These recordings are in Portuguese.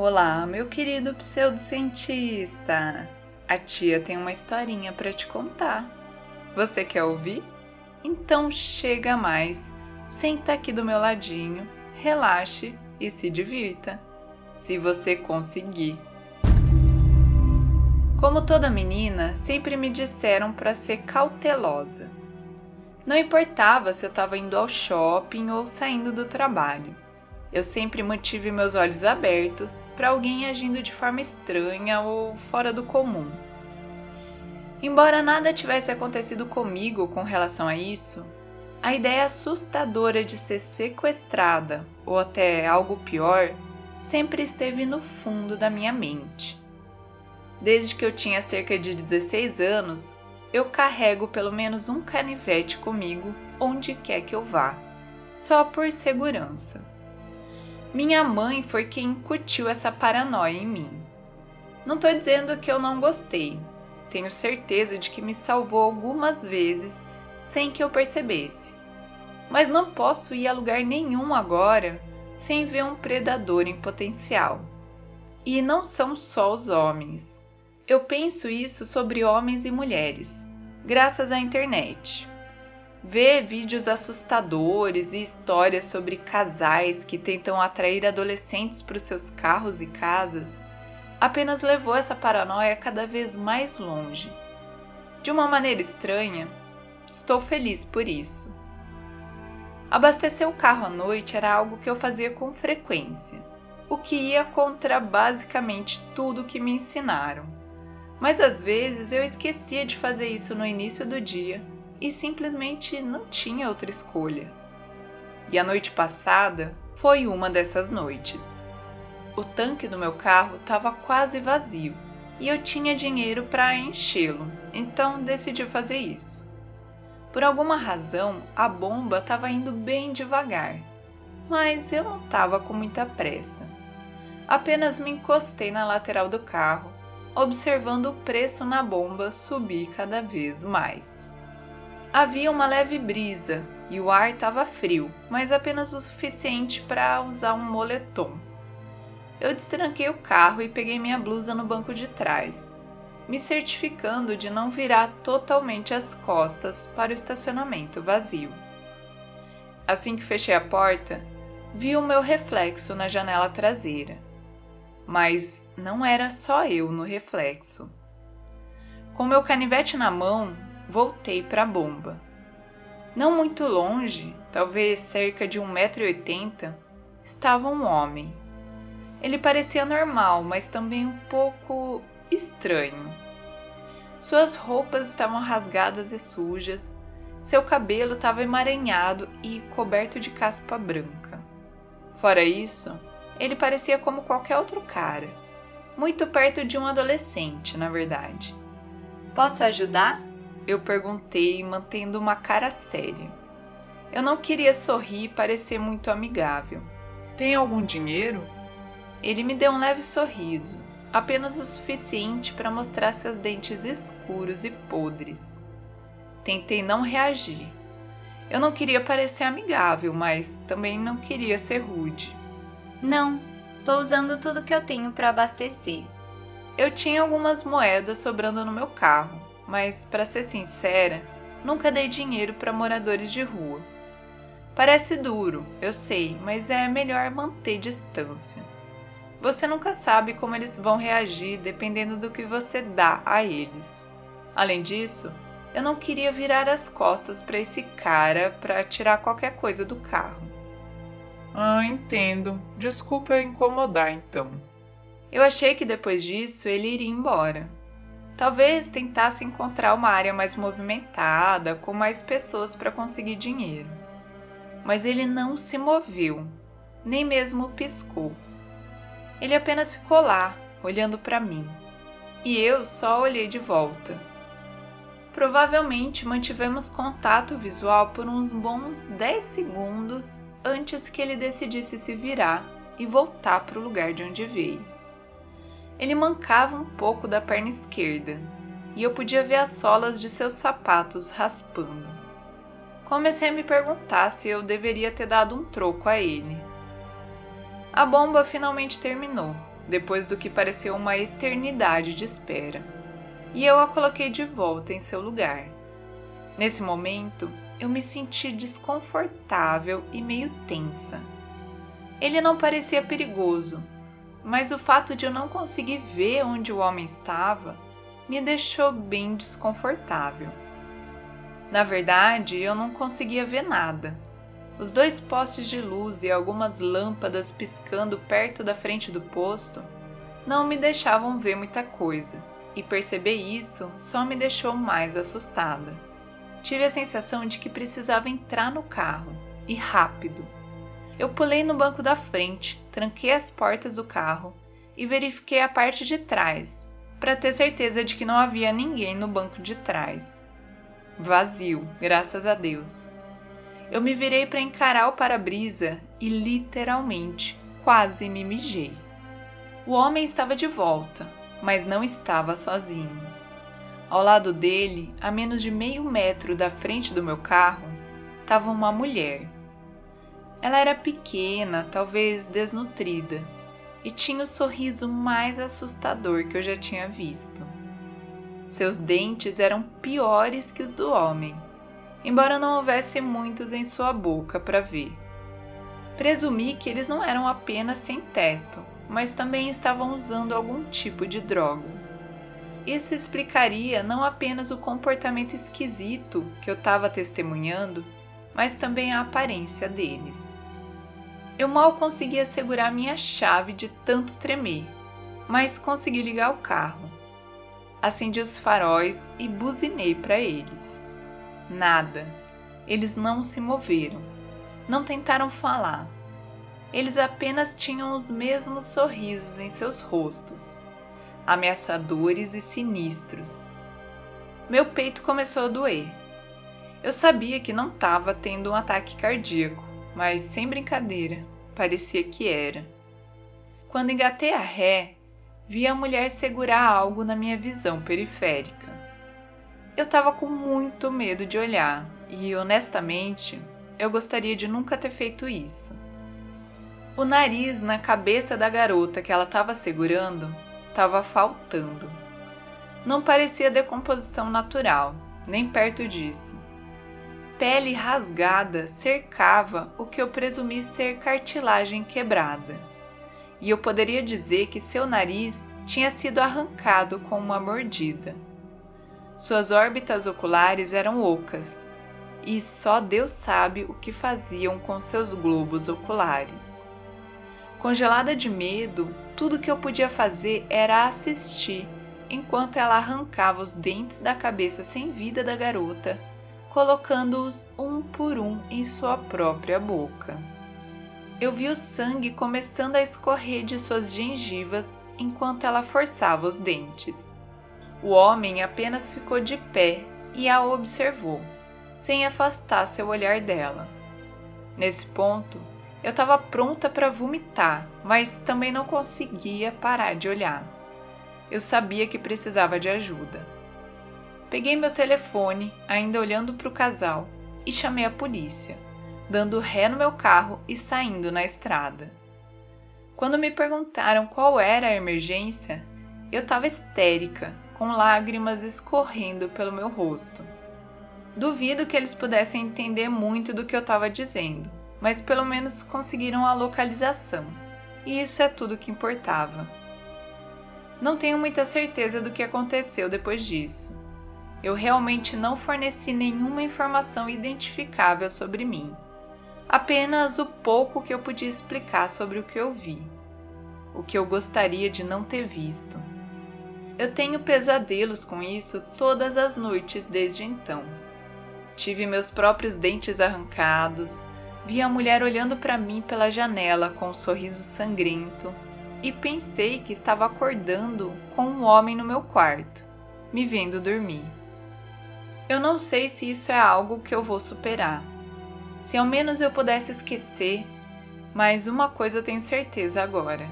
Olá, meu querido pseudocientista! A tia tem uma historinha para te contar. Você quer ouvir? Então chega mais, senta aqui do meu ladinho, relaxe e se divirta, se você conseguir. Como toda menina, sempre me disseram para ser cautelosa. Não importava se eu estava indo ao shopping ou saindo do trabalho. Eu sempre mantive meus olhos abertos para alguém agindo de forma estranha ou fora do comum. Embora nada tivesse acontecido comigo com relação a isso, a ideia assustadora de ser sequestrada ou até algo pior sempre esteve no fundo da minha mente. Desde que eu tinha cerca de 16 anos, eu carrego pelo menos um canivete comigo onde quer que eu vá, só por segurança. Minha mãe foi quem incutiu essa paranoia em mim. Não estou dizendo que eu não gostei. Tenho certeza de que me salvou algumas vezes sem que eu percebesse. Mas não posso ir a lugar nenhum agora sem ver um predador em potencial. E não são só os homens. Eu penso isso sobre homens e mulheres, graças à internet. Ver vídeos assustadores e histórias sobre casais que tentam atrair adolescentes para os seus carros e casas apenas levou essa paranoia cada vez mais longe. De uma maneira estranha, estou feliz por isso. Abastecer o carro à noite era algo que eu fazia com frequência, o que ia contra basicamente tudo que me ensinaram. Mas às vezes eu esquecia de fazer isso no início do dia e simplesmente não tinha outra escolha. E a noite passada foi uma dessas noites. O tanque do meu carro estava quase vazio e eu tinha dinheiro para enchê-lo, então decidi fazer isso. Por alguma razão, a bomba estava indo bem devagar, mas eu não estava com muita pressa. Apenas me encostei na lateral do carro, observando o preço na bomba subir cada vez mais. Havia uma leve brisa e o ar estava frio, mas apenas o suficiente para usar um moletom. Eu destranquei o carro e peguei minha blusa no banco de trás, me certificando de não virar totalmente as costas para o estacionamento vazio. Assim que fechei a porta, vi o meu reflexo na janela traseira. Mas não era só eu no reflexo. Com meu canivete na mão, voltei para a bomba. Não muito longe, talvez cerca de 1,80m, estava um homem. Ele parecia normal, mas também um pouco estranho. Suas roupas estavam rasgadas e sujas, seu cabelo estava emaranhado e coberto de caspa branca. Fora isso, ele parecia como qualquer outro cara, muito perto de um adolescente, na verdade. Posso ajudar? Eu perguntei, mantendo uma cara séria. Eu não queria sorrir e parecer muito amigável. Tem algum dinheiro? Ele me deu um leve sorriso, apenas o suficiente para mostrar seus dentes escuros e podres. Tentei não reagir. Eu não queria parecer amigável, mas também não queria ser rude. Não, estou usando tudo que eu tenho para abastecer. Eu tinha algumas moedas sobrando no meu carro mas, para ser sincera, nunca dei dinheiro para moradores de rua. Parece duro, eu sei, mas é melhor manter distância. Você nunca sabe como eles vão reagir dependendo do que você dá a eles. Além disso, eu não queria virar as costas para esse cara para tirar qualquer coisa do carro. Ah, entendo. Desculpa incomodar então. Eu achei que depois disso ele iria embora, Talvez tentasse encontrar uma área mais movimentada, com mais pessoas para conseguir dinheiro. Mas ele não se moveu, nem mesmo piscou. Ele apenas ficou lá, olhando para mim. E eu só olhei de volta. Provavelmente mantivemos contato visual por uns bons 10 segundos antes que ele decidisse se virar e voltar para o lugar de onde veio. Ele mancava um pouco da perna esquerda e eu podia ver as solas de seus sapatos raspando. Comecei a me perguntar se eu deveria ter dado um troco a ele. A bomba finalmente terminou depois do que pareceu uma eternidade de espera, e eu a coloquei de volta em seu lugar. Nesse momento, eu me senti desconfortável e meio tensa. Ele não parecia perigoso, mas o fato de eu não conseguir ver onde o homem estava me deixou bem desconfortável. Na verdade, eu não conseguia ver nada. Os dois postes de luz e algumas lâmpadas piscando perto da frente do posto não me deixavam ver muita coisa, e perceber isso só me deixou mais assustada. Tive a sensação de que precisava entrar no carro, e rápido. Eu pulei no banco da frente, tranquei as portas do carro e verifiquei a parte de trás, para ter certeza de que não havia ninguém no banco de trás. Vazio, graças a Deus. Eu me virei para encarar o para-brisa e literalmente quase me mijei. O homem estava de volta, mas não estava sozinho. Ao lado dele, a menos de meio metro da frente do meu carro, estava uma mulher. Ela era pequena, talvez desnutrida, e tinha o sorriso mais assustador que eu já tinha visto. Seus dentes eram piores que os do homem, embora não houvesse muitos em sua boca para ver. Presumi que eles não eram apenas sem teto, mas também estavam usando algum tipo de droga. Isso explicaria não apenas o comportamento esquisito que eu estava testemunhando, mas também a aparência deles. Eu mal conseguia segurar minha chave de tanto tremer, mas consegui ligar o carro. Acendi os faróis e buzinei para eles. Nada. Eles não se moveram. Não tentaram falar. Eles apenas tinham os mesmos sorrisos em seus rostos, ameaçadores e sinistros. Meu peito começou a doer. Eu sabia que não estava tendo um ataque cardíaco, mas sem brincadeira, parecia que era. Quando engatei a ré, vi a mulher segurar algo na minha visão periférica. Eu estava com muito medo de olhar e, honestamente, eu gostaria de nunca ter feito isso. O nariz na cabeça da garota que ela estava segurando estava faltando. Não parecia decomposição natural, nem perto disso. Pele rasgada cercava o que eu presumi ser cartilagem quebrada. E eu poderia dizer que seu nariz tinha sido arrancado com uma mordida. Suas órbitas oculares eram ocas, e só Deus sabe o que faziam com seus globos oculares. Congelada de medo, tudo que eu podia fazer era assistir enquanto ela arrancava os dentes da cabeça sem vida da garota, colocando-os um por um em sua própria boca. Eu vi o sangue começando a escorrer de suas gengivas enquanto ela forçava os dentes. O homem apenas ficou de pé e a observou, sem afastar seu olhar dela. Nesse ponto, eu estava pronta para vomitar, mas também não conseguia parar de olhar. Eu sabia que precisava de ajuda. Peguei meu telefone, ainda olhando para o casal, e chamei a polícia, dando ré no meu carro e saindo na estrada. Quando me perguntaram qual era a emergência, eu estava histérica, com lágrimas escorrendo pelo meu rosto. Duvido que eles pudessem entender muito do que eu estava dizendo, mas pelo menos conseguiram a localização, e isso é tudo que importava. Não tenho muita certeza do que aconteceu depois disso. Eu realmente não forneci nenhuma informação identificável sobre mim, apenas o pouco que eu podia explicar sobre o que eu vi, o que eu gostaria de não ter visto. Eu tenho pesadelos com isso todas as noites desde então. Tive meus próprios dentes arrancados, Vi a mulher olhando para mim pela janela com um sorriso sangrento e pensei que estava acordando com um homem no meu quarto, me vendo dormir. Eu não sei se isso é algo que eu vou superar. Se ao menos eu pudesse esquecer, mas uma coisa eu tenho certeza agora: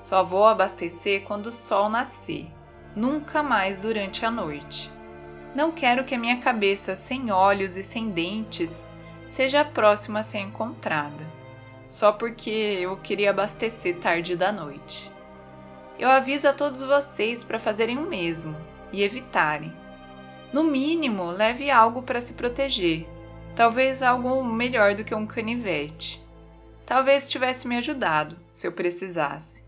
só vou abastecer quando o sol nascer, nunca mais durante a noite. Não quero que a minha cabeça sem olhos e sem dentes seja próxima a ser encontrada, só porque eu queria abastecer tarde da noite. Eu aviso a todos vocês para fazerem o mesmo e evitarem. No mínimo, leve algo para se proteger, talvez algo melhor do que um canivete. Talvez tivesse me ajudado se eu precisasse.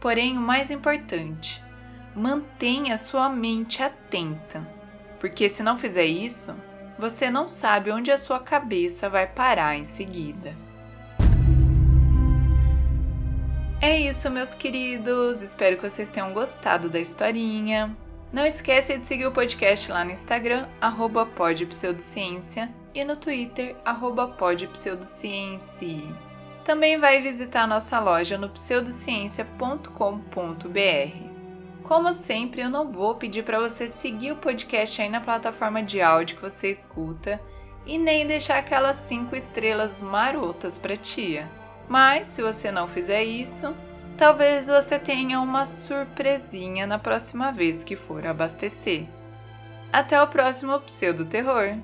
Porém, o mais importante, mantenha sua mente atenta, porque se não fizer isso, você não sabe onde a sua cabeça vai parar em seguida. É isso, meus queridos. Espero que vocês tenham gostado da historinha. Não esqueça de seguir o podcast lá no Instagram, arroba podpseudociência, e no Twitter, arroba podpseudociência. Também vai visitar nossa loja no pseudociencia.com.br. Como sempre, eu não vou pedir para você seguir o podcast aí na plataforma de áudio que você escuta e nem deixar aquelas 5 estrelas marotas para tia. Mas se você não fizer isso, talvez você tenha uma surpresinha na próxima vez que for abastecer. Até o próximo Pseudo Terror!